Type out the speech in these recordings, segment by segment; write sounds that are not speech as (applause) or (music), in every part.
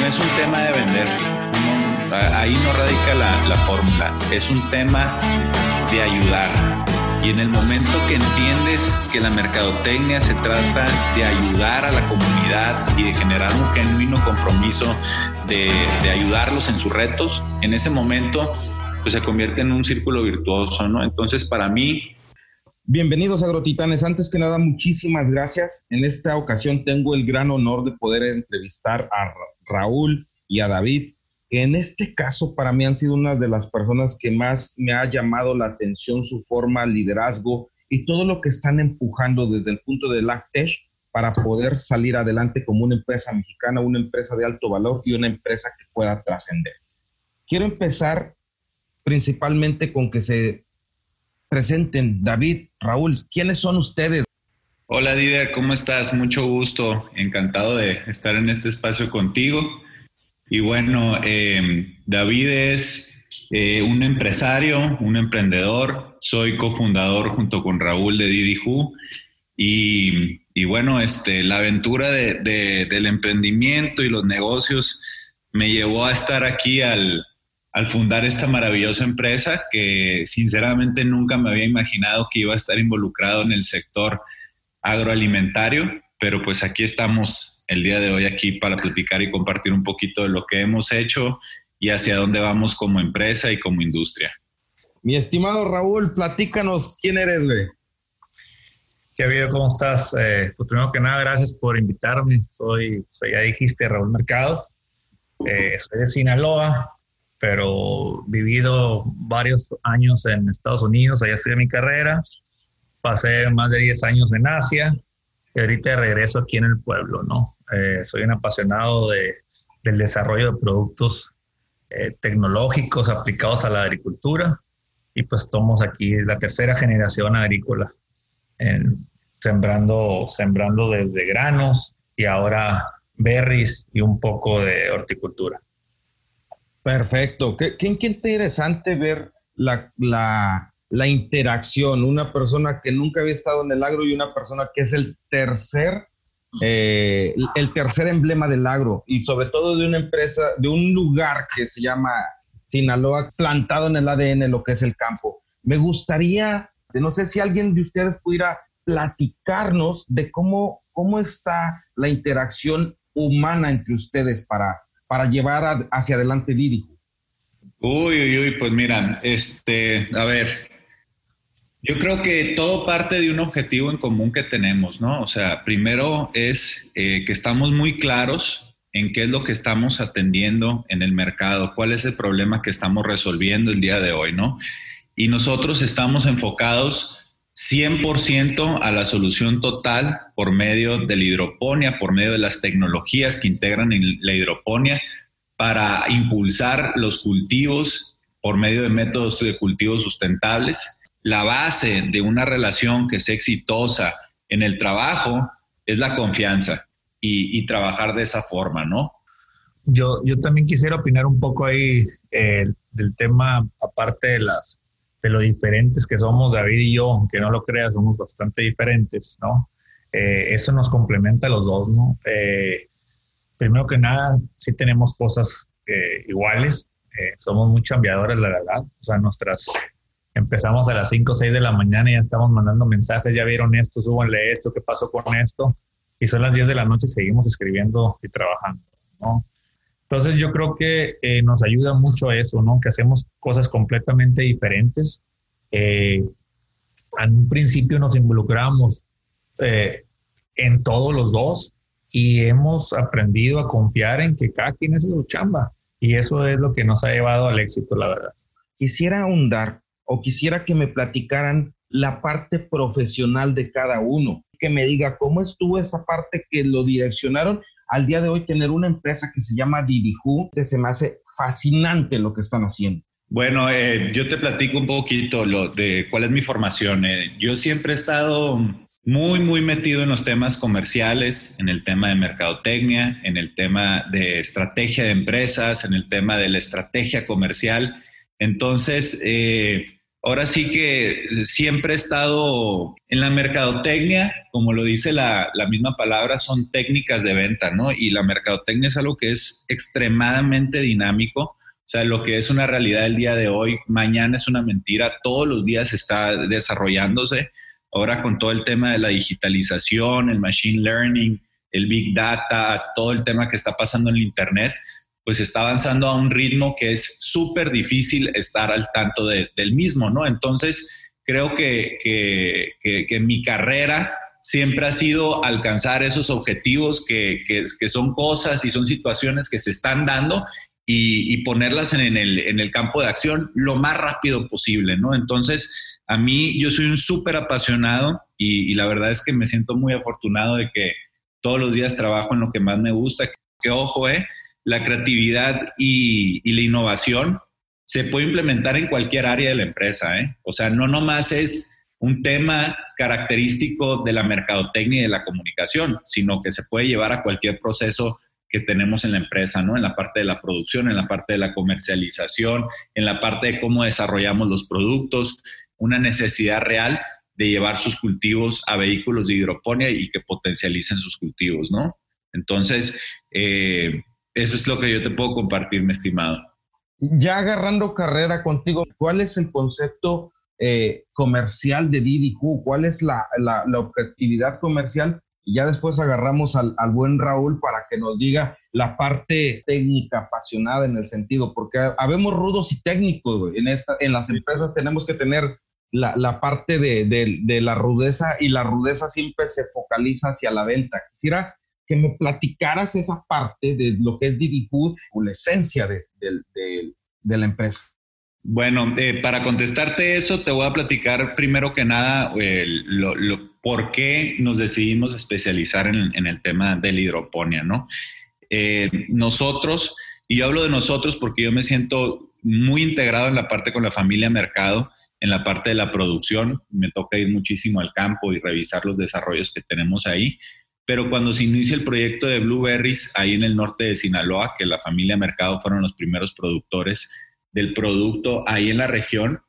no es un tema de vender. ahí no radica la, la fórmula. Es un tema de ayudar. Y en el momento que entiendes que la mercadotecnia se trata de ayudar a la comunidad y de generar un genuino compromiso de, de ayudarlos en sus retos, en ese momento pues se convierte en un círculo virtuoso, ¿no? Entonces, para mí, Bienvenidos agrotitanes. Antes que nada, muchísimas gracias. En esta ocasión tengo el gran honor de poder entrevistar a Raúl y a David, que en este caso para mí han sido una de las personas que más me ha llamado la atención su forma, liderazgo y todo lo que están empujando desde el punto de Lactech para poder salir adelante como una empresa mexicana, una empresa de alto valor y una empresa que pueda trascender. Quiero empezar principalmente con que se presenten. David, Raúl, ¿quiénes son ustedes? Hola Dider, ¿cómo estás? Mucho gusto, encantado de estar en este espacio contigo. Y bueno, eh, David es eh, un empresario, un emprendedor, soy cofundador junto con Raúl de Didi y, y, bueno, este, la aventura del emprendimiento y los negocios me llevó a estar aquí al, al fundar esta maravillosa empresa que sinceramente nunca me había imaginado que iba a estar involucrado en el sector agroalimentario, pero pues aquí estamos el día de hoy aquí para platicar y compartir un poquito de lo que hemos hecho y hacia dónde vamos como empresa y como industria. Mi estimado Raúl, platícanos quién eres, güey. ¿Qué habido? ¿Cómo estás? Eh, pues primero que nada, gracias por invitarme. Soy, soy ya dijiste, Raúl Mercado. Eh, soy de Sinaloa, pero vivido varios años en Estados Unidos, allá estudié mi carrera, pasé más de 10 años en Asia y ahorita regreso aquí en el pueblo, ¿no? Eh, soy un apasionado de, del desarrollo de productos eh, tecnológicos aplicados a la agricultura y pues estamos aquí la tercera generación agrícola, sembrando, sembrando desde granos y ahora berries y un poco de horticultura. Perfecto. Qué, interesante ver la, interacción. Una persona que nunca había estado en el agro y una persona que es el tercer, eh, el tercer emblema del agro y sobre todo de una empresa, de un lugar que se llama Sinaloa, plantado en el ADN lo que es el campo. Me gustaría, no sé si alguien de ustedes pudiera platicarnos de cómo, cómo está la interacción humana entre ustedes para para llevar hacia adelante Didi? Uy, uy, uy, pues mira, este, a ver, yo creo que todo parte de un objetivo en común que tenemos, ¿no? O sea, primero es eh, que estamos muy claros en qué es lo que estamos atendiendo en el mercado, cuál es el problema que estamos resolviendo el día de hoy, ¿no? Y nosotros estamos enfocados 100% a la solución total por medio de la hidroponía, por medio de las tecnologías que integran en la hidroponía para impulsar los cultivos por medio de métodos de cultivo sustentables. La base de una relación que sea exitosa en el trabajo es la confianza y, trabajar de esa forma, ¿no? Yo, yo también quisiera opinar un poco ahí eh, del tema, aparte de las de lo diferentes que somos David y yo, aunque no lo creas, somos bastante diferentes, ¿no? Eh, eso nos complementa a los dos, ¿no? Eh, primero que nada, sí tenemos cosas eh, iguales, somos muy cambiadores, la verdad, o sea, nuestras, empezamos a las 5 o 6 de la mañana y ya estamos mandando mensajes, ya vieron esto, súbanle esto, qué pasó con esto, y son las 10 de la noche y seguimos escribiendo y trabajando, ¿no? Entonces yo creo que eh, nos ayuda mucho eso, ¿no? Que hacemos cosas completamente diferentes. Eh, en un principio nos involucramos eh, en todos los dos y hemos aprendido a confiar en que cada quien es su chamba. Y eso es lo que nos ha llevado al éxito, la verdad. Quisiera ahondar o quisiera que me platicaran la parte profesional de cada uno, que me diga cómo estuvo esa parte que lo direccionaron al día de hoy tener una empresa que se llama Didiju, que se me hace fascinante lo que están haciendo. Bueno, eh, yo te platico un poquito lo de cuál es mi formación. Eh, yo siempre he estado muy, muy metido en los temas comerciales, en el tema de mercadotecnia, en el tema de estrategia de empresas, en el tema de la estrategia comercial. Entonces, eh, ahora sí que siempre he estado en la mercadotecnia, como lo dice la, misma palabra, son técnicas de venta, ¿no? Y la mercadotecnia es algo que es extremadamente dinámico. O sea, lo que es una realidad el día de hoy, mañana es una mentira, todos los días está desarrollándose. Ahora con todo el tema de la digitalización, el machine learning, el big data, todo el tema que está pasando en el Internet, pues está avanzando a un ritmo que es súper difícil estar al tanto del mismo, ¿no? Entonces, creo que, que, mi carrera siempre ha sido alcanzar esos objetivos que, que, son cosas y son situaciones que se están dando y, ponerlas en el, en el, campo de acción lo más rápido posible, ¿no? Entonces, a mí yo soy un súper apasionado y, y, la verdad es que me siento muy afortunado de que todos los días trabajo en lo que más me gusta, que ojo, eh, la creatividad y, la innovación se puede implementar en cualquier área de la empresa. ¿eh? O sea, no nomás es un tema característico de la mercadotecnia y de la comunicación, sino que se puede llevar a cualquier proceso que tenemos en la empresa, ¿no? En la parte de la producción, en la parte de la comercialización, en la parte de cómo desarrollamos los productos, una necesidad real de llevar sus cultivos a vehículos de hidroponía y que potencialicen sus cultivos, ¿no? Entonces, eh, eso es lo que yo te puedo compartir, mi estimado. Ya agarrando carrera contigo, ¿cuál es el concepto eh, comercial de DDQ? ¿Cuál es la, la, objetividad comercial? Y ya después agarramos al, al, buen Raúl para que nos diga la parte técnica apasionada en el sentido, porque habemos rudos y técnicos, En, esta, en las empresas tenemos que tener la, la parte de, de, de, la rudeza y la rudeza siempre se focaliza hacia la venta. Quisiera que me platicaras esa parte de lo que es Didi Food la esencia de, la empresa. Bueno, eh, para contestarte eso, te voy a platicar primero que nada lo, por qué nos decidimos especializar en, el tema de la hidroponía, ¿no? Eh, nosotros, y yo hablo de nosotros porque yo me siento muy integrado en la parte con la familia mercado, en la parte de la producción, me toca ir muchísimo al campo y revisar los desarrollos que tenemos ahí, pero cuando se inicia el proyecto de Blueberries, ahí en el norte de Sinaloa, que la familia Mercado fueron los primeros productores del producto ahí en la región,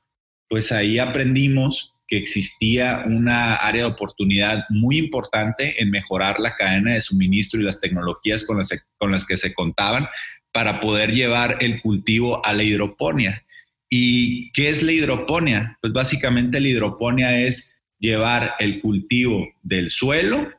pues ahí aprendimos que existía una área de oportunidad muy importante en mejorar la cadena de suministro y las tecnologías con las, con las que se contaban para poder llevar el cultivo a la hidroponía. ¿Y qué es la hidroponía? Pues básicamente la hidroponía es llevar el cultivo del suelo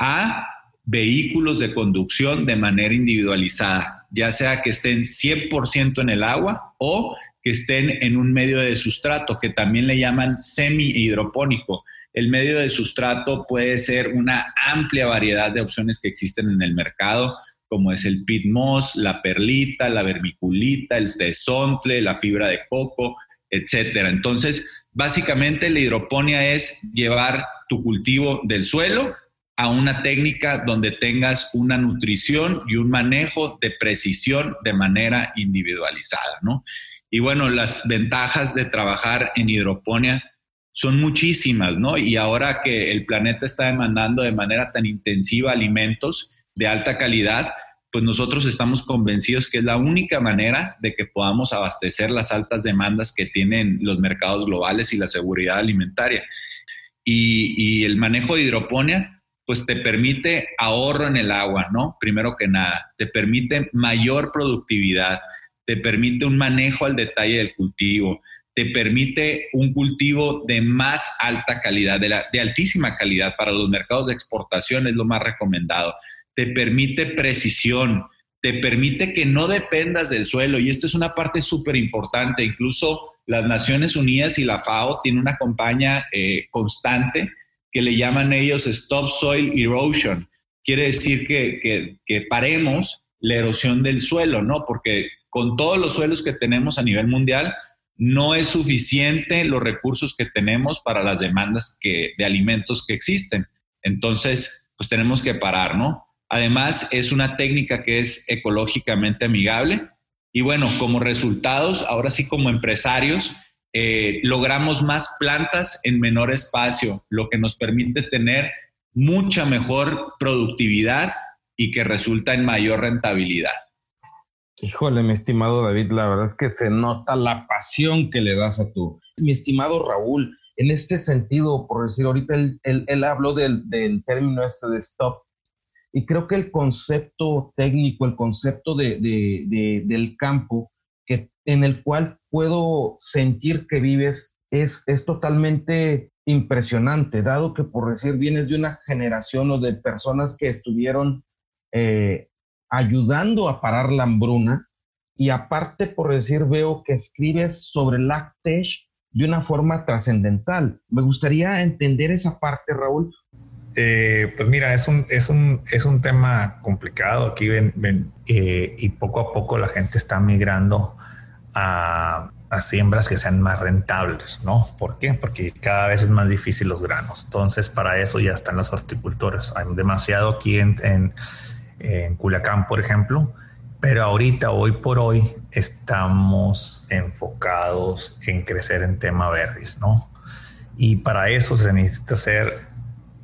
a vehículos de conducción de manera individualizada, ya sea que estén 100% en el agua o que estén en un medio de sustrato, que también le llaman semi-hidropónico. El medio de sustrato puede ser una amplia variedad de opciones que existen en el mercado, como es el pit moss, la perlita, la vermiculita, el tesontle, la fibra de coco, etcétera. Entonces, básicamente la hidroponía es llevar tu cultivo del suelo a una técnica donde tengas una nutrición y un manejo de precisión de manera individualizada, ¿no? Y bueno, las ventajas de trabajar en hidroponía son muchísimas, ¿no? Y ahora que el planeta está demandando de manera tan intensiva alimentos de alta calidad, pues nosotros estamos convencidos que es la única manera de que podamos abastecer las altas demandas que tienen los mercados globales y la seguridad alimentaria. Y, y el manejo de hidroponía pues te permite ahorro en el agua, ¿no? Primero que nada, te permite mayor productividad, te permite un manejo al detalle del cultivo, te permite un cultivo de más alta calidad, de, de altísima calidad para los mercados de exportación, es lo más recomendado. Te permite precisión, te permite que no dependas del suelo y esto es una parte súper importante. Incluso las Naciones Unidas y la FAO tienen una campaña eh, constante que le llaman ellos Stop Soil Erosion. Quiere decir que, que, paremos la erosión del suelo, ¿no? Porque con todos los suelos que tenemos a nivel mundial, no es suficiente los recursos que tenemos para las demandas que, de alimentos que existen. Entonces, pues tenemos que parar, ¿no? Además, es una técnica que es ecológicamente amigable. Y bueno, como resultados, ahora sí como empresarios, eh, logramos más plantas en menor espacio, lo que nos permite tener mucha mejor productividad y que resulta en mayor rentabilidad. Híjole, mi estimado David, la verdad es que se nota la pasión que le das a tu. Mi estimado Raúl, en este sentido, por decir, ahorita él, habló del, término este de stop, y creo que el concepto técnico, el concepto de, del campo, que, en el cual puedo sentir que vives, es, es totalmente impresionante, dado que, por decir, vienes de una generación o de personas que estuvieron eh, ayudando a parar la hambruna. Y aparte, por decir, veo que escribes sobre Lactech de una forma trascendental. Me gustaría entender esa parte, Raúl. Eh, pues mira, es un, es un, es un tema complicado. Aquí ven, eh, y poco a poco la gente está migrando a, a, siembras que sean más rentables, ¿no? ¿Por qué? Porque cada vez es más difícil los granos. Entonces, para eso ya están los horticultores. Hay demasiado aquí en, en en Culiacán, por ejemplo, pero ahorita, hoy por hoy, estamos enfocados en crecer en tema berries, ¿no? Y para eso se necesita ser,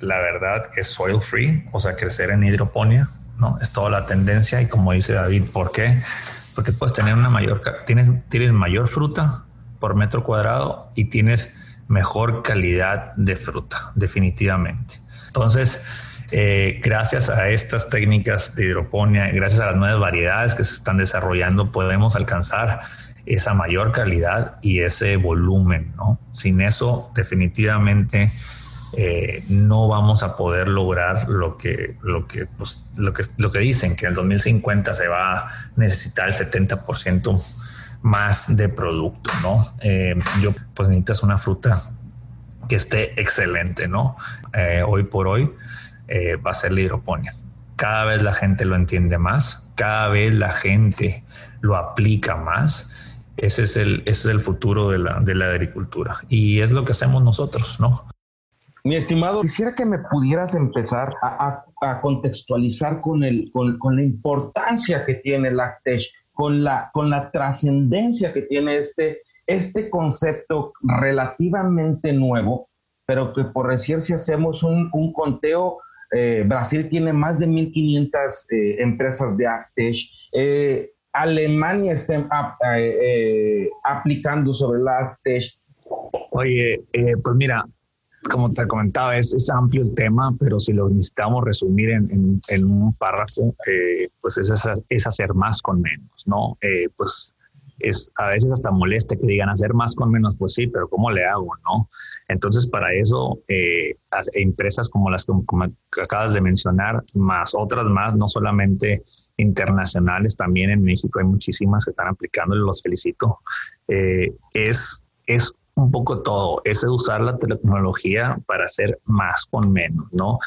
la verdad, que soil free, o sea, crecer en hidroponía, ¿no? Es toda la tendencia y como dice David, ¿por qué? Porque puedes tener una mayor, tienes, tienes mayor fruta por metro cuadrado y tienes mejor calidad de fruta, definitivamente. Entonces, eh, gracias a estas técnicas de hidroponía, gracias a las nuevas variedades que se están desarrollando, podemos alcanzar esa mayor calidad y ese volumen. ¿no? Sin eso, definitivamente eh, no vamos a poder lograr lo que, lo, que, pues, lo, que, lo que dicen, que en el 2050 se va a necesitar el 70% más de producto. ¿no? Eh, yo, pues necesitas una fruta que esté excelente, ¿no? hoy por hoy eh, va a ser la hidroponía. Cada vez la gente lo entiende más, cada vez la gente lo aplica más. Ese es el, ese es el futuro de la, de la agricultura y es lo que hacemos nosotros, ¿no? Mi estimado, quisiera que me pudieras empezar a, a, contextualizar con, el, con, con, la importancia que tiene Lactech, con la, con la trascendencia que tiene este, este concepto relativamente nuevo, pero que por decir si hacemos un, un conteo eh, Brasil tiene más de 1.500 eh, empresas de Actech. Eh, Alemania está aplicando sobre la Actech. Oye, pues mira, como te comentaba, es, amplio el tema, pero si lo necesitamos resumir en, un párrafo, pues es, es, hacer más con menos, ¿no? pues es a veces hasta molesta que digan hacer más con menos, pues sí, pero ¿cómo le hago, no? Entonces, para eso, eh, empresas como las que, acabas de mencionar, más otras más, no solamente internacionales, también en México hay muchísimas que están aplicando, los felicito. Eh, es, es un poco todo, es usar la tecnología para hacer más con menos, ¿no?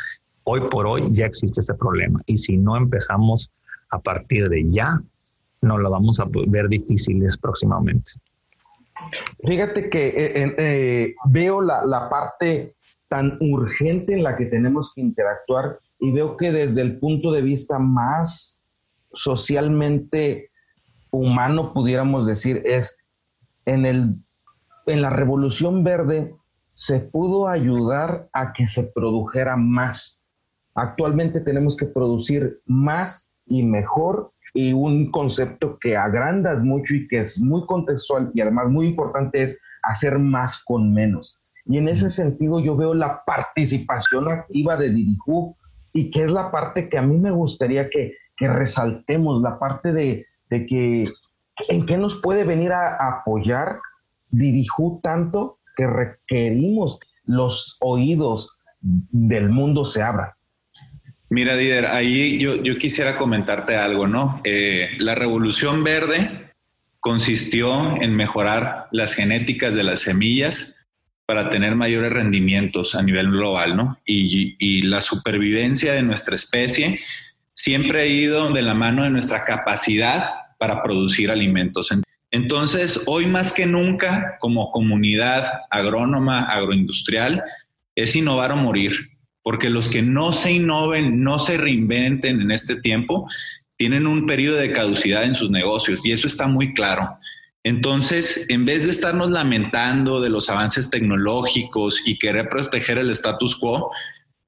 Hoy por hoy ya existe este problema y si no empezamos a partir de ya, no lo vamos a ver difíciles próximamente. Fíjate que eh, eh, veo la, parte tan urgente en la que tenemos que interactuar y veo que desde el punto de vista más socialmente humano, pudiéramos decir, es en, el, en la revolución verde se pudo ayudar a que se produjera más. Actualmente tenemos que producir más y mejor y un concepto que agrandas mucho y que es muy contextual y además muy importante es hacer más con menos. Y en ese sentido yo veo la participación activa de Dirijú y que es la parte que a mí me gustaría que, resaltemos, la parte de, que en qué nos puede venir a, apoyar Dirijú tanto que requerimos los oídos del mundo se abran. Mira, Dider, ahí yo, quisiera comentarte algo, ¿no? Eh, la revolución verde consistió en mejorar las genéticas de las semillas para tener mayores rendimientos a nivel global, ¿no? Y, y la supervivencia de nuestra especie siempre ha ido de la mano de nuestra capacidad para producir alimentos. Entonces, hoy más que nunca, como comunidad agrónoma, agroindustrial, es innovar o morir porque los que no se innoven, no se reinventen en este tiempo, tienen un periodo de caducidad en sus negocios y eso está muy claro. Entonces, en vez de estarnos lamentando de los avances tecnológicos y querer proteger el status quo,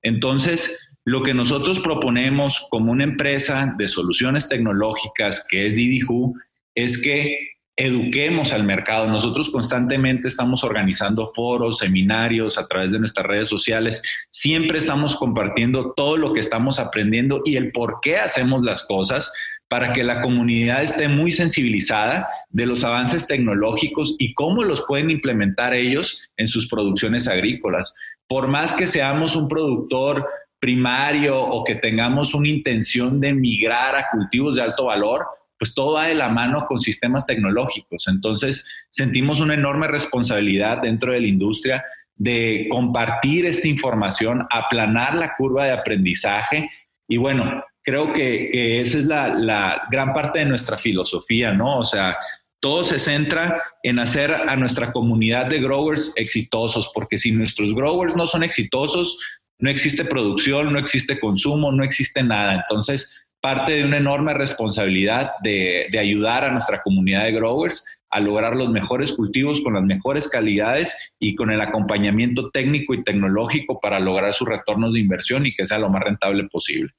entonces Lo que nosotros proponemos como una empresa de soluciones tecnológicas que es DidiHu es que eduquemos al mercado. Nosotros constantemente estamos organizando foros, seminarios a través de nuestras redes sociales. Siempre estamos compartiendo todo lo que estamos aprendiendo y el por qué hacemos las cosas para que la comunidad esté muy sensibilizada de los avances tecnológicos y cómo los pueden implementar ellos en sus producciones agrícolas. Por más que seamos un productor primario o que tengamos una intención de migrar a cultivos de alto valor, pues todo va de la mano con sistemas tecnológicos. Entonces, sentimos una enorme responsabilidad dentro de la industria de compartir esta información, aplanar la curva de aprendizaje y bueno, creo que, esa es la, la, gran parte de nuestra filosofía, ¿no? O sea, todo se centra en hacer a nuestra comunidad de growers exitosos, porque si nuestros growers no son exitosos, no existe producción, no existe consumo, no existe nada. Entonces, parte de una enorme responsabilidad de, ayudar a nuestra comunidad de growers a lograr los mejores cultivos con las mejores calidades y con el acompañamiento técnico y tecnológico para lograr sus retornos de inversión y que sea lo más rentable posible.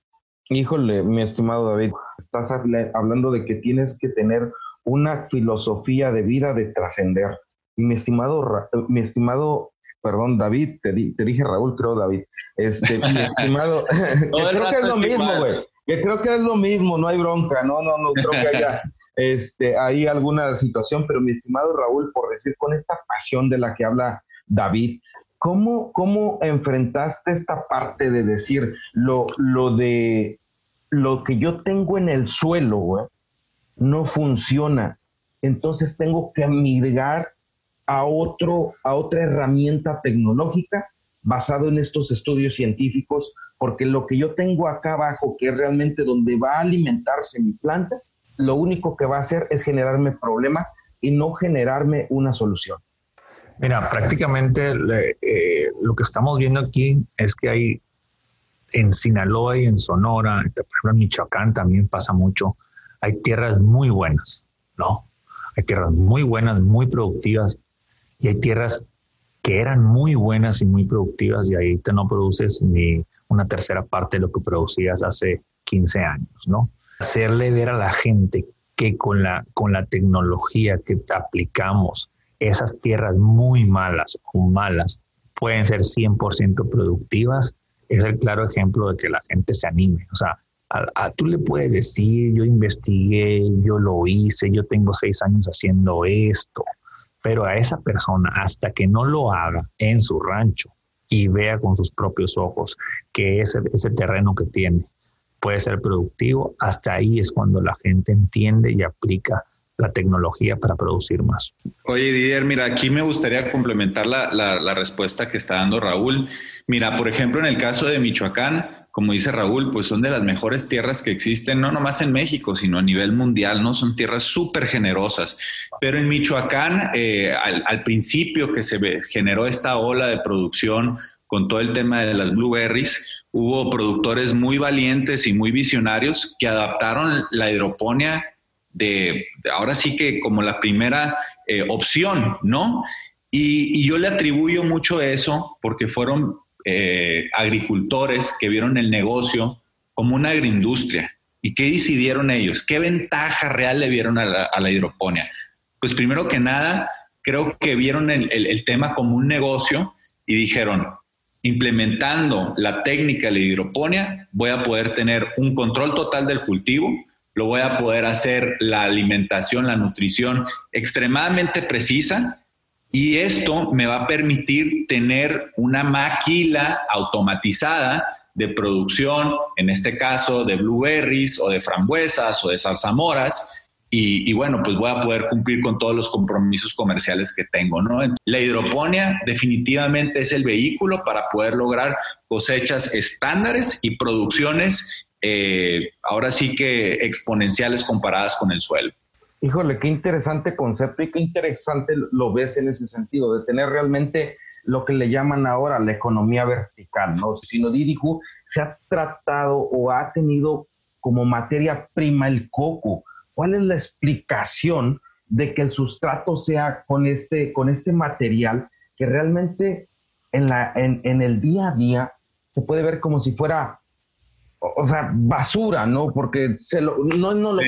Híjole, mi estimado David, estás hablando de que tienes que tener una filosofía de vida de trascender. Mi estimado, mi estimado, perdón, David, te, te dije Raúl, creo David, este, mi (laughs) estimado, creo que es lo mismo, güey que creo que es lo mismo, no hay bronca, no, no, no creo que haya (laughs) este, hay alguna situación, pero mi estimado Raúl, por decir con esta pasión de la que habla David, ¿cómo, cómo enfrentaste esta parte de decir lo, lo de lo que yo tengo en el suelo, güey, no funciona? Entonces tengo que migrar a, otro, a otra herramienta tecnológica basado en estos estudios científicos porque lo que yo tengo acá abajo, que es realmente donde va a alimentarse mi planta, lo único que va a hacer es generarme problemas y no generarme una solución. Mira, prácticamente eh, lo que estamos viendo aquí es que hay en Sinaloa y en Sonora, por ejemplo en Michoacán también pasa mucho, hay tierras muy buenas, ¿no? Hay tierras muy buenas, muy productivas y hay tierras que eran muy buenas y muy productivas y ahí te no produces ni una tercera parte de lo que producías hace 15 años, ¿no? Hacerle ver a la gente que con la, con la tecnología que aplicamos, esas tierras muy malas o malas pueden ser 100% productivas, es el claro ejemplo de que la gente se anime. O sea, a, tú le puedes decir, yo investigué, yo lo hice, yo tengo seis años haciendo esto, pero a esa persona, hasta que no lo haga en su rancho y vea con sus propios ojos que ese, ese terreno que tiene puede ser productivo, hasta ahí es cuando la gente entiende y aplica la tecnología para producir más. Oye, Didier, mira, aquí me gustaría complementar la, la, la, respuesta que está dando Raúl. Mira, por ejemplo, en el caso de Michoacán, como dice Raúl, pues son de las mejores tierras que existen, no nomás en México, sino a nivel mundial, ¿no? Son tierras súper generosas. Pero en Michoacán, eh, al, principio que se generó esta ola de producción con todo el tema de las blueberries, hubo productores muy valientes y muy visionarios que adaptaron la hidroponía de, ahora sí que como la primera eh, opción, ¿no? Y, y, yo le atribuyo mucho eso porque fueron eh, agricultores que vieron el negocio como una agroindustria. ¿Y qué decidieron ellos? ¿Qué ventaja real le vieron a la, a hidroponía? Pues primero que nada, creo que vieron el, tema como un negocio y dijeron, implementando la técnica de la hidroponía, voy a poder tener un control total del cultivo, lo voy a poder hacer la alimentación, la nutrición extremadamente precisa y esto me va a permitir tener una máquina automatizada de producción, en este caso de blueberries o de frambuesas o de zarzamoras, y, bueno, pues voy a poder cumplir con todos los compromisos comerciales que tengo. La hidroponía definitivamente es el vehículo para poder lograr cosechas estándares y producciones eh, ahora sí que exponenciales comparadas con el suelo. Híjole, qué interesante concepto y qué interesante lo ves en ese sentido, de tener realmente lo que le llaman ahora la economía vertical, ¿no? Sino Dirigu se ha tratado o ha tenido como materia prima el coco. ¿Cuál es la explicación de que el sustrato sea con este, con este material que realmente en, la, en, en el día a día se puede ver como si fuera o sea, basura, ¿no? Porque se lo, no, no, no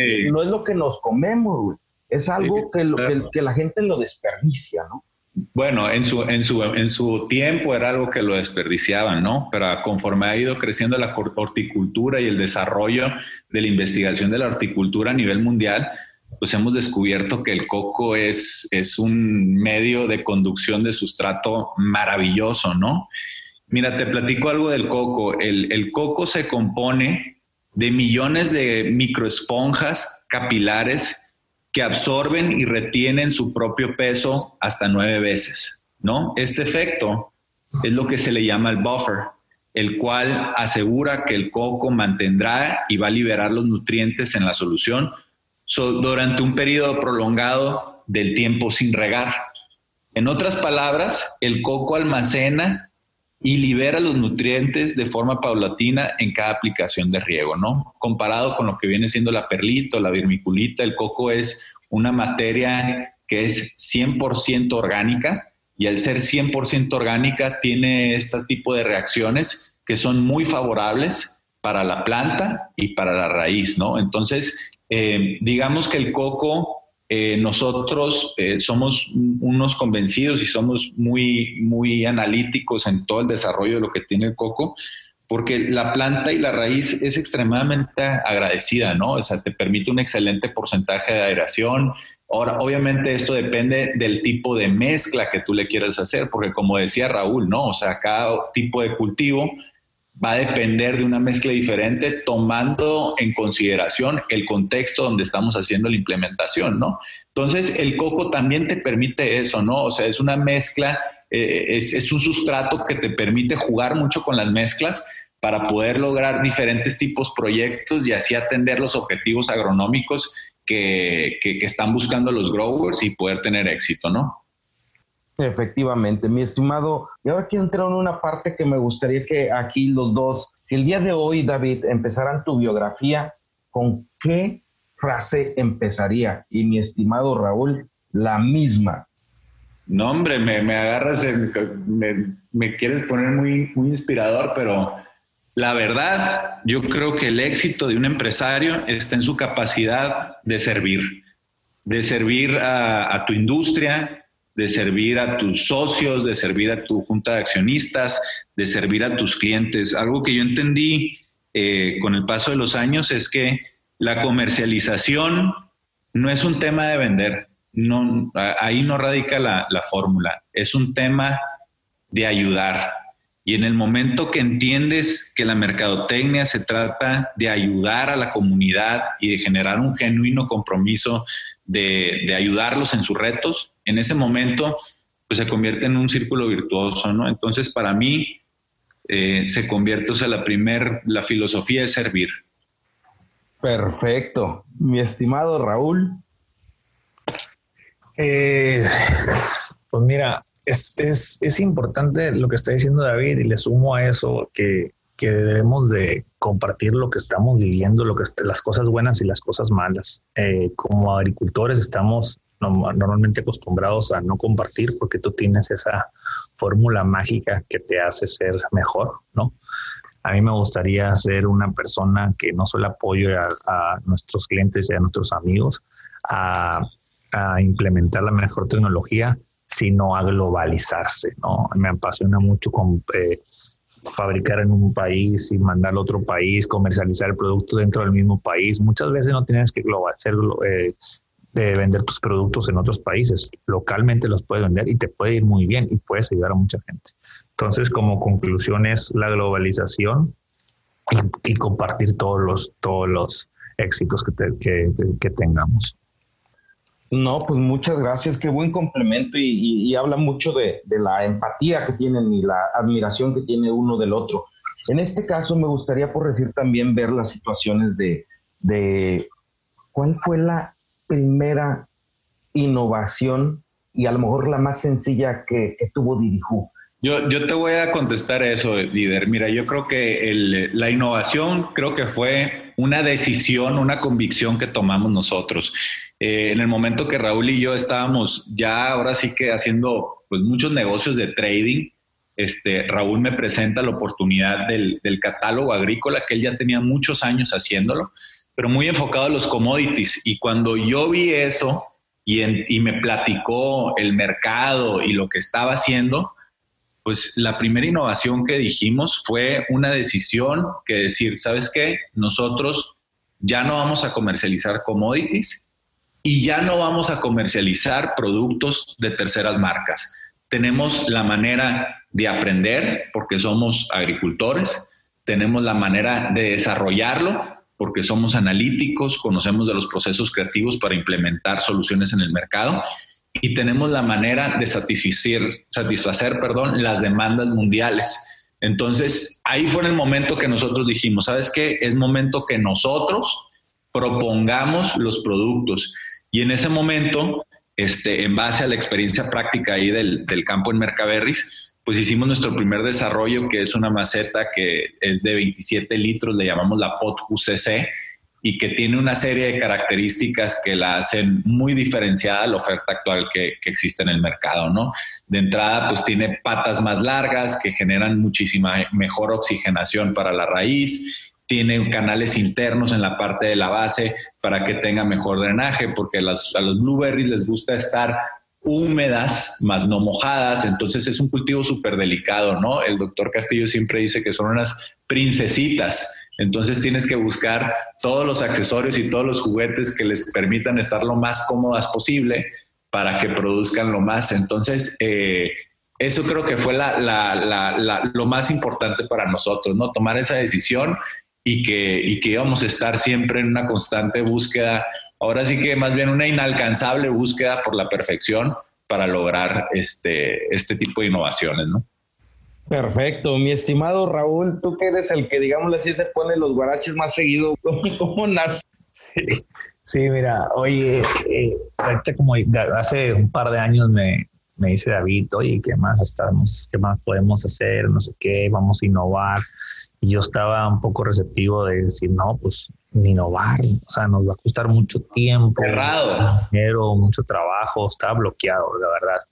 es lo que nos comemos, güey. Es algo que, que, la gente lo desperdicia, ¿no? Bueno, en su, en, su, en su tiempo era algo que lo desperdiciaban, ¿no? Pero conforme ha ido creciendo la horticultura y el desarrollo de la investigación de la horticultura a nivel mundial, pues hemos descubierto que el coco es, es un medio de conducción de sustrato maravilloso, ¿no? Mira, te platico algo del coco. El, coco se compone de millones de microesponjas capilares que absorben y retienen su propio peso hasta nueve veces, ¿no? Este efecto es lo que se le llama el buffer, el cual asegura que el coco mantendrá y va a liberar los nutrientes en la solución durante un periodo prolongado del tiempo sin regar. En otras palabras, el coco almacena y libera los nutrientes de forma paulatina en cada aplicación de riego, ¿no? Comparado con lo que viene siendo la perlita, la vermiculita, el coco es una materia que es 100% orgánica y al ser 100% orgánica tiene este tipo de reacciones que son muy favorables para la planta y para la raíz, ¿no? Entonces, eh, digamos que el coco eh, nosotros eh, somos unos convencidos y somos muy, muy analíticos en todo el desarrollo de lo que tiene el coco, porque la planta y la raíz es extremadamente agradecida, ¿no? O sea, te permite un excelente porcentaje de aeración. Ahora, obviamente esto depende del tipo de mezcla que tú le quieras hacer, porque como decía Raúl, ¿no? O sea, cada tipo de cultivo va a depender de una mezcla diferente tomando en consideración el contexto donde estamos haciendo la implementación, ¿no? Entonces, el coco también te permite eso, ¿no? O sea, es una mezcla, eh, es, un sustrato que te permite jugar mucho con las mezclas para poder lograr diferentes tipos de proyectos y así atender los objetivos agronómicos que, que están buscando los growers y poder tener éxito, ¿no? Efectivamente, mi estimado. Y ahora quiero entrar en una parte que me gustaría que aquí los dos, si el día de hoy, David, empezaran tu biografía, ¿con qué frase empezaría? Y mi estimado Raúl, la misma. No, hombre, me, agarras, me, quieres poner muy, muy inspirador, pero la verdad, yo creo que el éxito de un empresario está en su capacidad de servir, de servir a tu industria, de servir a tus socios, de servir a tu junta de accionistas, de servir a tus clientes. Algo que yo entendí eh, con el paso de los años es que la comercialización no es un tema de vender, no, ahí no radica la, la fórmula, es un tema de ayudar. Y en el momento que entiendes que la mercadotecnia se trata de ayudar a la comunidad y de generar un genuino compromiso de, ayudarlos en sus retos, en ese momento pues se convierte en un círculo virtuoso, ¿no? Entonces para mí eh, se convierte, o sea, la primer, la filosofía es servir. Perfecto. Mi estimado Raúl. Eh, pues mira, es, es, importante lo que está diciendo David y le sumo a eso que que debemos de compartir lo que estamos viviendo, lo que las cosas buenas y las cosas malas. Eh, como agricultores estamos normalmente acostumbrados a no compartir porque tú tienes esa fórmula mágica que te hace ser mejor, ¿no? A mí me gustaría ser una persona que no solo apoye a, nuestros clientes y a nuestros amigos a, implementar la mejor tecnología, sino a globalizarse, ¿no? Me apasiona mucho eh, fabricar en un país y mandar a otro país, comercializar el producto dentro del mismo país. Muchas veces no tienes que hacer, eh, vender tus productos en otros países. Localmente los puedes vender y te puede ir muy bien y puedes ayudar a mucha gente. Entonces, como conclusión es la globalización y, compartir todos los, todos los éxitos que, que tengamos. No, pues muchas gracias, qué buen complemento y, habla mucho de, la empatía que tienen y la admiración que tiene uno del otro. En este caso me gustaría por decir también ver las situaciones de, de cuál fue la primera innovación y a lo mejor la más sencilla que, tuvo Dirijú. Yo, yo, te voy a contestar eso, líder. Mira, yo creo que la innovación creo que fue una decisión, una convicción que tomamos nosotros. Eh, en el momento que Raúl y yo estábamos ya ahora sí que haciendo pues, muchos negocios de trading, este, Raúl me presenta la oportunidad del, catálogo agrícola, que él ya tenía muchos años haciéndolo, pero muy enfocado a los commodities. Y cuando yo vi eso y, y me platicó el mercado y lo que estaba haciendo, pues la primera innovación que dijimos fue una decisión que decir, ¿sabes qué? Nosotros ya no vamos a comercializar commodities y ya no vamos a comercializar productos de terceras marcas. Tenemos la manera de aprender porque somos agricultores, tenemos la manera de desarrollarlo porque somos analíticos, conocemos de los procesos creativos para implementar soluciones en el mercado y tenemos la manera de satisfacer, satisfacer perdón, las demandas mundiales. Entonces, ahí fue en el momento que nosotros dijimos, ¿sabes qué? Es momento que nosotros propongamos los productos. Y en ese momento, este, en base a la experiencia práctica ahí del, del campo en Mercaberris, pues hicimos nuestro primer desarrollo, que es una maceta que es de 27 litros, le llamamos la POT UCC, y que tiene una serie de características que la hacen muy diferenciada a la oferta actual que, que, existe en el mercado, ¿no? De entrada, pues tiene patas más largas que generan muchísima mejor oxigenación para la raíz, tiene canales internos en la parte de la base para que tenga mejor drenaje, porque a los blueberries les gusta estar húmedas, más no mojadas, entonces es un cultivo súper delicado, ¿no? El doctor Castillo siempre dice que son unas princesitas, entonces tienes que buscar todos los accesorios y todos los juguetes que les permitan estar lo más cómodas posible para que produzcan lo más. Entonces, eh, eso creo que fue lo más importante para nosotros, ¿no? Tomar esa decisión y que, y que íbamos a estar siempre en una constante búsqueda, ahora sí que más bien una inalcanzable búsqueda por la perfección para lograr este, este tipo de innovaciones, ¿no? Perfecto, mi estimado Raúl, tú que eres el que, digámosle así, se pone los guaraches más seguido, (laughs) ¿cómo, nace? Sí, mira, oye, eh, ahorita como hace un par de años me, me dice David, oye, ¿qué más estamos, qué más podemos hacer? No sé qué, vamos a innovar. Y yo estaba un poco receptivo de decir, no, pues innovar, o sea, nos va a costar mucho tiempo, dinero, mucho trabajo, está bloqueado, la verdad.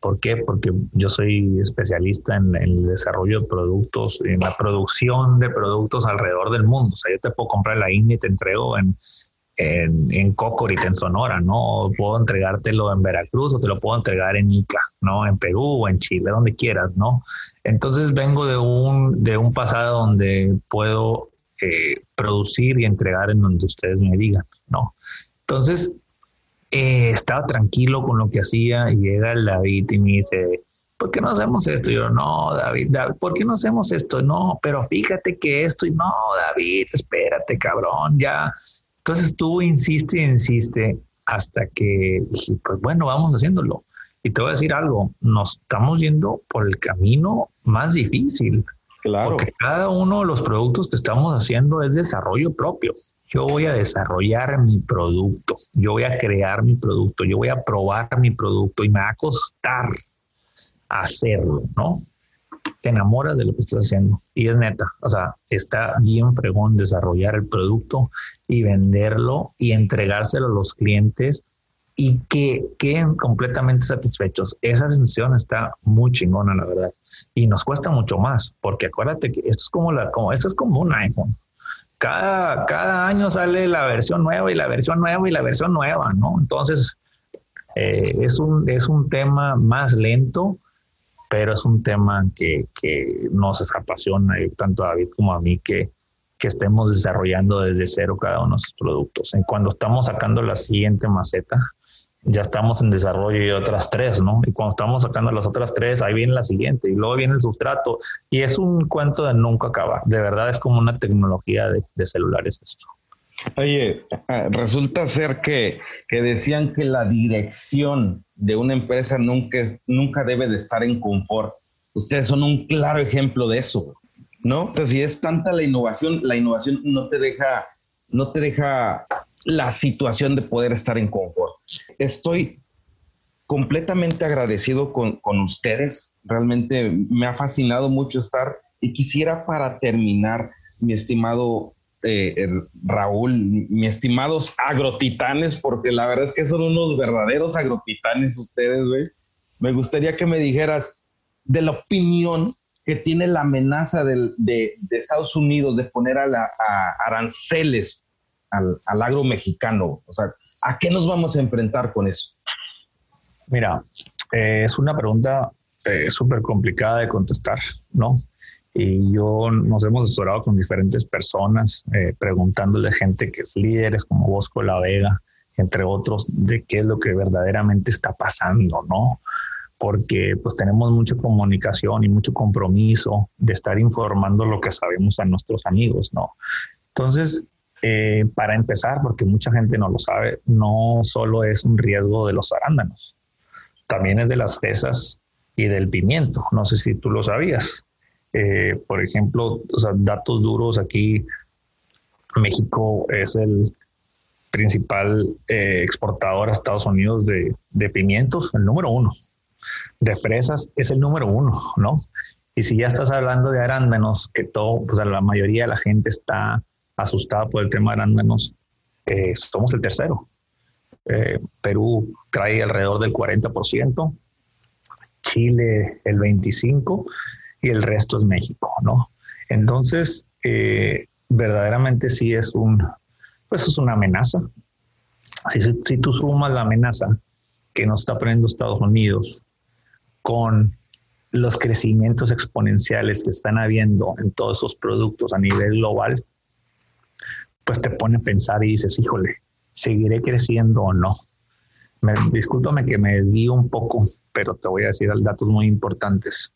¿Por qué? Porque yo soy especialista en, el desarrollo de productos, en la producción de productos alrededor del mundo. O sea, yo te puedo comprar la India y te entrego en, en, en Cocorit, en Sonora, ¿no? O puedo entregártelo en Veracruz o te lo puedo entregar en Ica, ¿no? En Perú o en Chile, donde quieras, ¿no? Entonces vengo de un, de un pasado donde puedo eh, producir y entregar en donde ustedes me digan, ¿no? Entonces, eh, estaba tranquilo con lo que hacía y llega el David y me dice, ¿por qué no hacemos esto? Y yo, no, David, David, ¿por qué no hacemos esto? No, pero fíjate que esto y no, David, espérate, cabrón, ya. Entonces tú insiste insiste hasta que dije, pues bueno, vamos haciéndolo. Y te voy a decir algo, nos estamos yendo por el camino más difícil. Claro. Porque cada uno de los productos que estamos haciendo es desarrollo propio yo voy a desarrollar mi producto, yo voy a crear mi producto, yo voy a probar mi producto y me va a costar hacerlo, ¿no? Te enamoras de lo que estás haciendo y es neta, o sea, está bien fregón desarrollar el producto y venderlo y entregárselo a los clientes y que queden completamente satisfechos. Esa sensación está muy chingona, la verdad. Y nos cuesta mucho más, porque acuérdate que esto es como la, como esto es como un iPhone cada, cada año sale la versión nueva y la versión nueva y la versión nueva, ¿no? Entonces, eh, es, un, es un tema más lento, pero es un tema que, que nos apasiona, tanto a David como a mí, que, que estemos desarrollando desde cero cada uno de nuestros productos. En cuando estamos sacando la siguiente maceta, ya estamos en desarrollo y otras tres, ¿no? Y cuando estamos sacando las otras tres, ahí viene la siguiente y luego viene el sustrato. Y es un cuento de nunca acabar. De verdad es como una tecnología de, celulares esto. Oye, ah, resulta ser que, que, decían que la dirección de una empresa nunca, nunca debe de estar en confort. Ustedes son un claro ejemplo de eso, ¿no? Entonces, si es tanta la innovación, la innovación no te deja, no te deja la situación de poder estar en confort. Estoy completamente agradecido con, ustedes. Realmente me ha fascinado mucho estar y quisiera para terminar, mi estimado eh, Raúl, mis estimados agrotitanes, porque la verdad es que son unos verdaderos agrotitanes ustedes, güey. Me gustaría que me dijeras, de la opinión que tiene la amenaza de, Estados Unidos de poner a, la, aranceles al, agro mexicano? O sea, ¿a qué nos vamos a enfrentar con eso? Mira, eh, es una pregunta eh, súper complicada de contestar, ¿no? Y yo nos hemos asesorado con diferentes personas, eh, preguntándole a gente que es líderes como Bosco La Vega, entre otros, de qué es lo que verdaderamente está pasando, ¿no? Porque pues tenemos mucha comunicación y mucho compromiso de estar informando lo que sabemos a nuestros amigos, ¿no? Entonces, eh, para empezar, porque mucha gente no lo sabe, no solo es un riesgo de los arándanos, también es de las fresas y del pimiento. No sé si tú lo sabías. Eh, por ejemplo, datos duros aquí, México es el principal eh, exportador a Estados Unidos de, pimientos, el número uno. De fresas es el número uno, ¿no? Y si ya estás hablando de arándanos, que todo, pues la mayoría de la gente está asustada por el tema de arándanos, eh, somos el tercero. Perú trae alrededor del 40%, Chile el 25% y el resto es México, ¿no? Entonces, eh, verdaderamente sí es un, pues es una amenaza. Si, si tú sumas la amenaza que nos está poniendo Estados Unidos con los crecimientos exponenciales que están habiendo en todos esos productos a nivel global, pues te pone a pensar y dices, híjole, ¿seguiré creciendo o no? Me, discúlpame que me di un poco, pero te voy a decir datos muy importantes.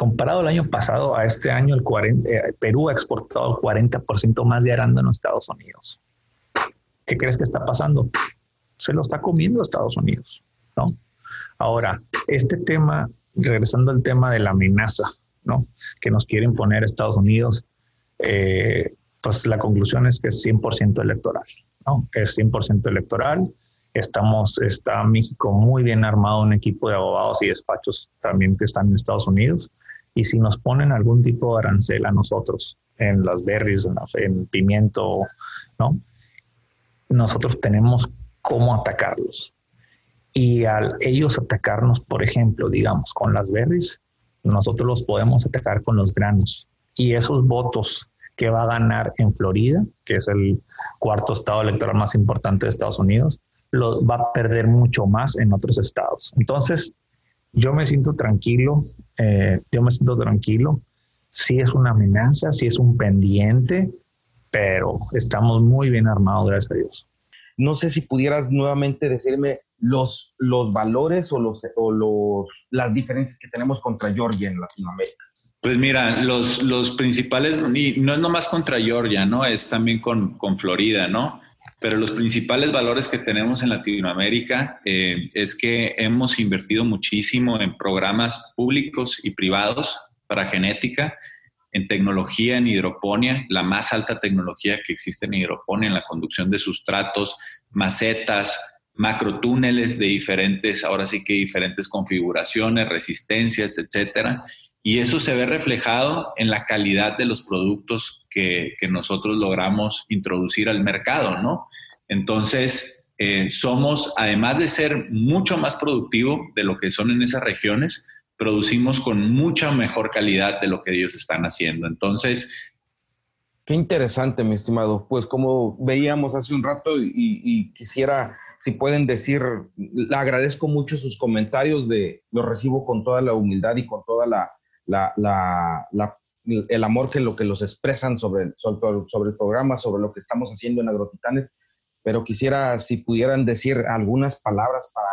Comparado al año pasado a este año, el 40, eh, Perú ha exportado el 40% más de arándano a Estados Unidos. ¿Qué crees que está pasando? Se lo está comiendo Estados Unidos, ¿no? Ahora, este tema, regresando al tema de la amenaza, ¿no? Que nos quieren poner Estados Unidos, eh, pues la conclusión es que es 100% electoral, ¿no? Es 100% electoral. Estamos, está México muy bien armado, un equipo de abogados y despachos también que están en Estados Unidos. Y si nos ponen algún tipo de arancel a nosotros en las berries, en, pimiento, ¿no? Nosotros tenemos cómo atacarlos. Y al ellos atacarnos, por ejemplo, digamos, con las berries, nosotros los podemos atacar con los granos. Y esos votos que va a ganar en Florida, que es el cuarto estado electoral más importante de Estados Unidos, lo va a perder mucho más en otros estados. Entonces, yo me siento tranquilo, eh, yo me siento tranquilo. Sí es una amenaza, sí es un pendiente, pero estamos muy bien armados, gracias a Dios. No sé si pudieras nuevamente decirme los, los valores o, los, o los, las diferencias que tenemos contra Georgia en Latinoamérica. Pues mira, los, los principales, y no es nomás contra Georgia, ¿no? Es también con, con Florida, ¿no? Pero los principales valores que tenemos en Latinoamérica eh, es que hemos invertido muchísimo en programas públicos y privados para genética, en tecnología en hidroponía, la más alta tecnología que existe en hidroponía, en la conducción de sustratos, macetas, macrotúneles de diferentes, ahora sí que diferentes configuraciones, resistencias, etcétera. Y eso se ve reflejado en la calidad de los productos que, nosotros logramos introducir al mercado, ¿no? Entonces, eh, somos, además de ser mucho más productivo de lo que son en esas regiones, producimos con mucha mejor calidad de lo que ellos están haciendo. Entonces... Qué interesante, mi estimado. Pues como veíamos hace un rato y, quisiera, si pueden decir, le agradezco mucho sus comentarios, de, los recibo con toda la humildad y con toda la, la, el amor que lo que los expresan sobre, sobre, el programa, sobre lo que estamos haciendo en Agrotitanes, pero quisiera si pudieran decir algunas palabras para,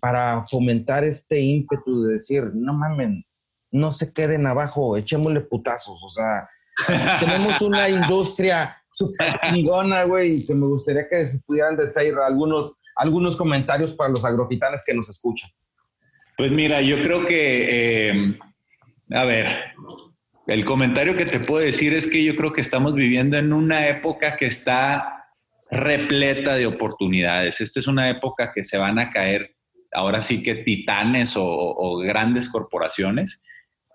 para fomentar este ímpetu de decir, no mamen, no se queden abajo, echémosle putazos, o sea, tenemos una industria súper chingona, güey, que me gustaría que si pudieran decir algunos, algunos comentarios para los agrotitanes que nos escuchan. Pues mira, yo creo que eh, a ver, el comentario que te puedo decir es que yo creo que estamos viviendo en una época que está repleta de oportunidades. Esta es una época que se van a caer ahora sí que titanes o, grandes corporaciones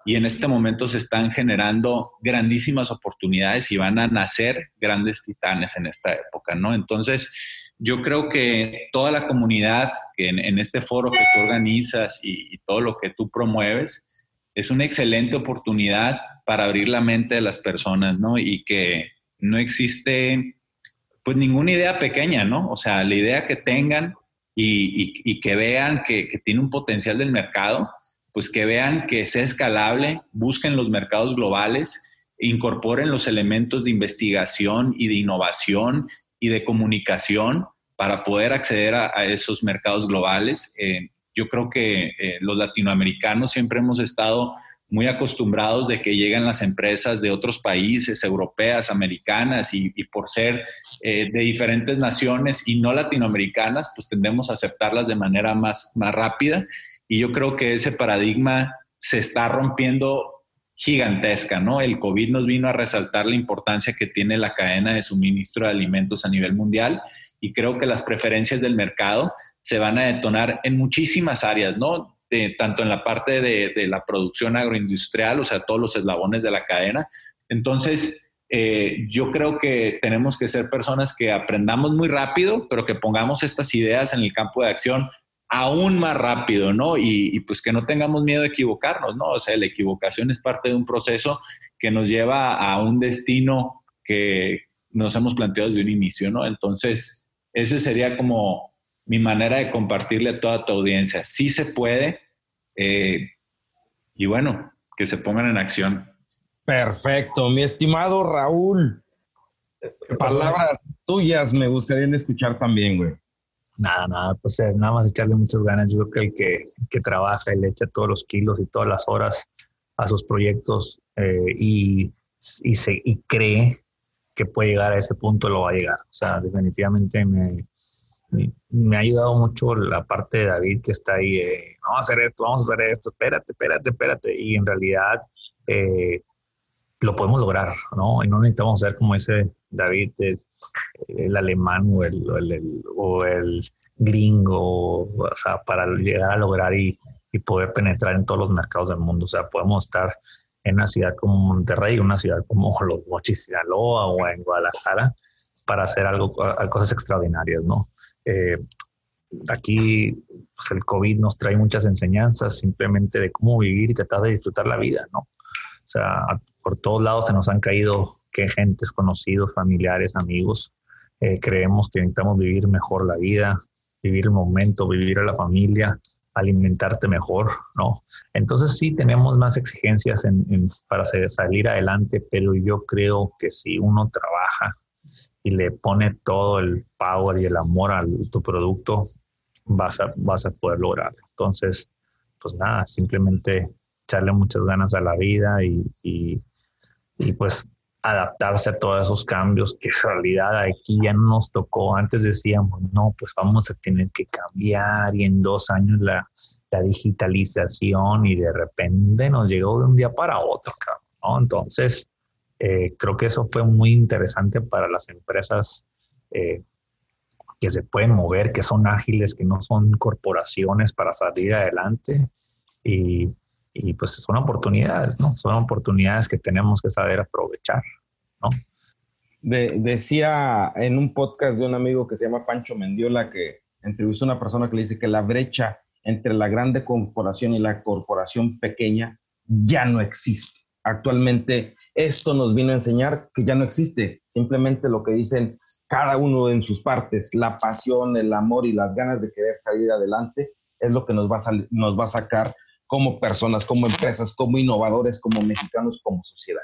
y en este momento se están generando grandísimas oportunidades y van a nacer grandes titanes en esta época, ¿no? Entonces, yo creo que toda la comunidad que en, este foro que tú organizas y, todo lo que tú promueves, es una excelente oportunidad para abrir la mente de las personas, ¿no? Y que no existe, pues, ninguna idea pequeña, ¿no? O sea, la idea que tengan y, que vean que, tiene un potencial del mercado, pues que vean que sea escalable, busquen los mercados globales, incorporen los elementos de investigación y de innovación y de comunicación para poder acceder a, esos mercados globales. Eh, yo creo que eh, los latinoamericanos siempre hemos estado muy acostumbrados de que llegan las empresas de otros países, europeas, americanas, y, por ser eh, de diferentes naciones y no latinoamericanas, pues tendemos a aceptarlas de manera más, más rápida. Y yo creo que ese paradigma se está rompiendo gigantesca, ¿no? El COVID nos vino a resaltar la importancia que tiene la cadena de suministro de alimentos a nivel mundial y creo que las preferencias del mercado se van a detonar en muchísimas áreas, ¿no? tanto en la parte de, la producción agroindustrial, o sea, todos los eslabones de la cadena. Entonces, eh, yo creo que tenemos que ser personas que aprendamos muy rápido, pero que pongamos estas ideas en el campo de acción aún más rápido, ¿no? Y, pues que no tengamos miedo de equivocarnos, ¿no? O sea, la equivocación es parte de un proceso que nos lleva a un destino que nos hemos planteado desde un inicio, ¿no? Entonces, ese sería como mi manera de compartirle a toda tu audiencia. Sí se puede eh, y bueno, que se pongan en acción. Perfecto, mi estimado Raúl. Palabras tuyas me gustaría escuchar también, güey. Nada, nada, pues eh, nada más echarle muchas ganas. Yo creo que el que, trabaja y le echa todos los kilos y todas las horas a sus proyectos eh, y, y, se, y cree que puede llegar a ese punto, lo va a llegar. O sea, definitivamente me, me, ha ayudado mucho la parte de David que está ahí, eh, vamos a hacer esto, vamos a hacer esto, espérate, espérate, espérate. Y en realidad lo podemos lograr, ¿no? Y no necesitamos ser como ese David, el, alemán o el, o el, gringo, o sea, para llegar a lograr y, poder penetrar en todos los mercados del mundo. O sea, podemos estar en una ciudad como Monterrey, una ciudad como Los Mochis, Sinaloa o en Guadalajara para hacer algo, cosas extraordinarias, ¿no? Eh, aquí pues el COVID nos trae muchas enseñanzas simplemente de cómo vivir y tratar de disfrutar la vida, ¿no? O sea, por todos lados se nos han caído que gentes conocidos, familiares, amigos. Eh, creemos que necesitamos vivir mejor la vida, vivir el momento, vivir a la familia, alimentarte mejor, ¿no? Entonces sí tenemos más exigencias para salir adelante, pero yo creo que si uno trabaja y le pone todo el power y el amor a tu producto, vas a, vas a poder lograrlo. Entonces, pues nada, simplemente echarle muchas ganas a la vida y y pues adaptarse a todos esos cambios que en realidad aquí ya no nos tocó. Antes decíamos, no, pues vamos a tener que cambiar y en dos años la, la digitalización y de repente nos llegó de un día para otro, ¿no? Entonces, eh, creo que eso fue muy interesante para las empresas eh, que se pueden mover, que son ágiles, que no son corporaciones para salir adelante. Y y pues son oportunidades, ¿no? Son oportunidades que tenemos que saber aprovechar, ¿no? decía en un podcast de un amigo que se llama Pancho Mendiola que entrevistó a una persona que le dice que la brecha entre la grande corporación y la corporación pequeña ya no existe. Actualmente esto nos vino a enseñar que ya no existe, simplemente lo que dicen cada uno en sus partes, la pasión, el amor y las ganas de querer salir adelante es lo que nos va a, nos va a sacar como personas, como empresas, como innovadores, como mexicanos, como sociedad.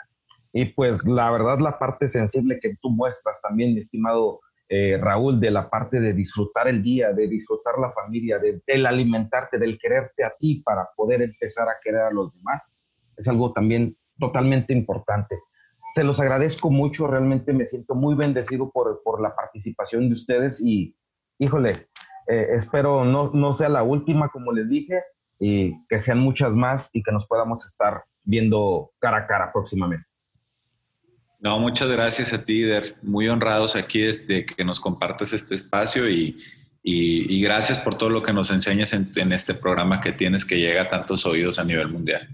Y pues la verdad, la parte sensible que tú muestras también, mi estimado eh, Raúl, de la parte de disfrutar el día, de disfrutar la familia, de, del alimentarte, del quererte a ti para poder empezar a querer a los demás, es algo también totalmente importante. Se los agradezco mucho, realmente me siento muy bendecido por, por la participación de ustedes y, híjole, eh, espero no, no sea la última, como les dije, y que sean muchas más y que nos podamos estar viendo cara a cara próximamente. No, muchas gracias a ti, Der. Muy honrados aquí de que nos compartas este espacio y, y, gracias por todo lo que nos enseñas en, en, este programa que tienes que llega a tantos oídos a nivel mundial.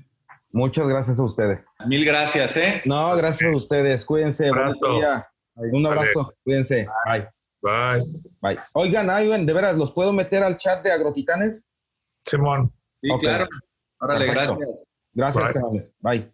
Muchas gracias a ustedes. Mil gracias, ¿eh? No, gracias a ustedes. Cuídense. Un abrazo. Un abrazo. Cuídense. Bye. Bye. Oigan, Ivan, de veras, ¿los puedo meter al chat de Agrotitanes? Simón. Sí, okay. claro. Órale, gracias. Gracias, Bye.